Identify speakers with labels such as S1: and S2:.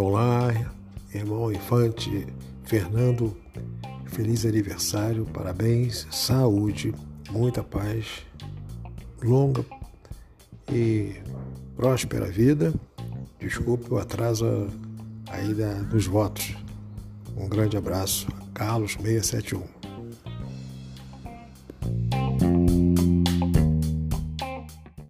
S1: Olá, irmão Infante Fernando, feliz aniversário, parabéns, saúde, muita paz, longa e próspera vida. Desculpe o atraso aí da dos votos. Um grande abraço, Carlos 671.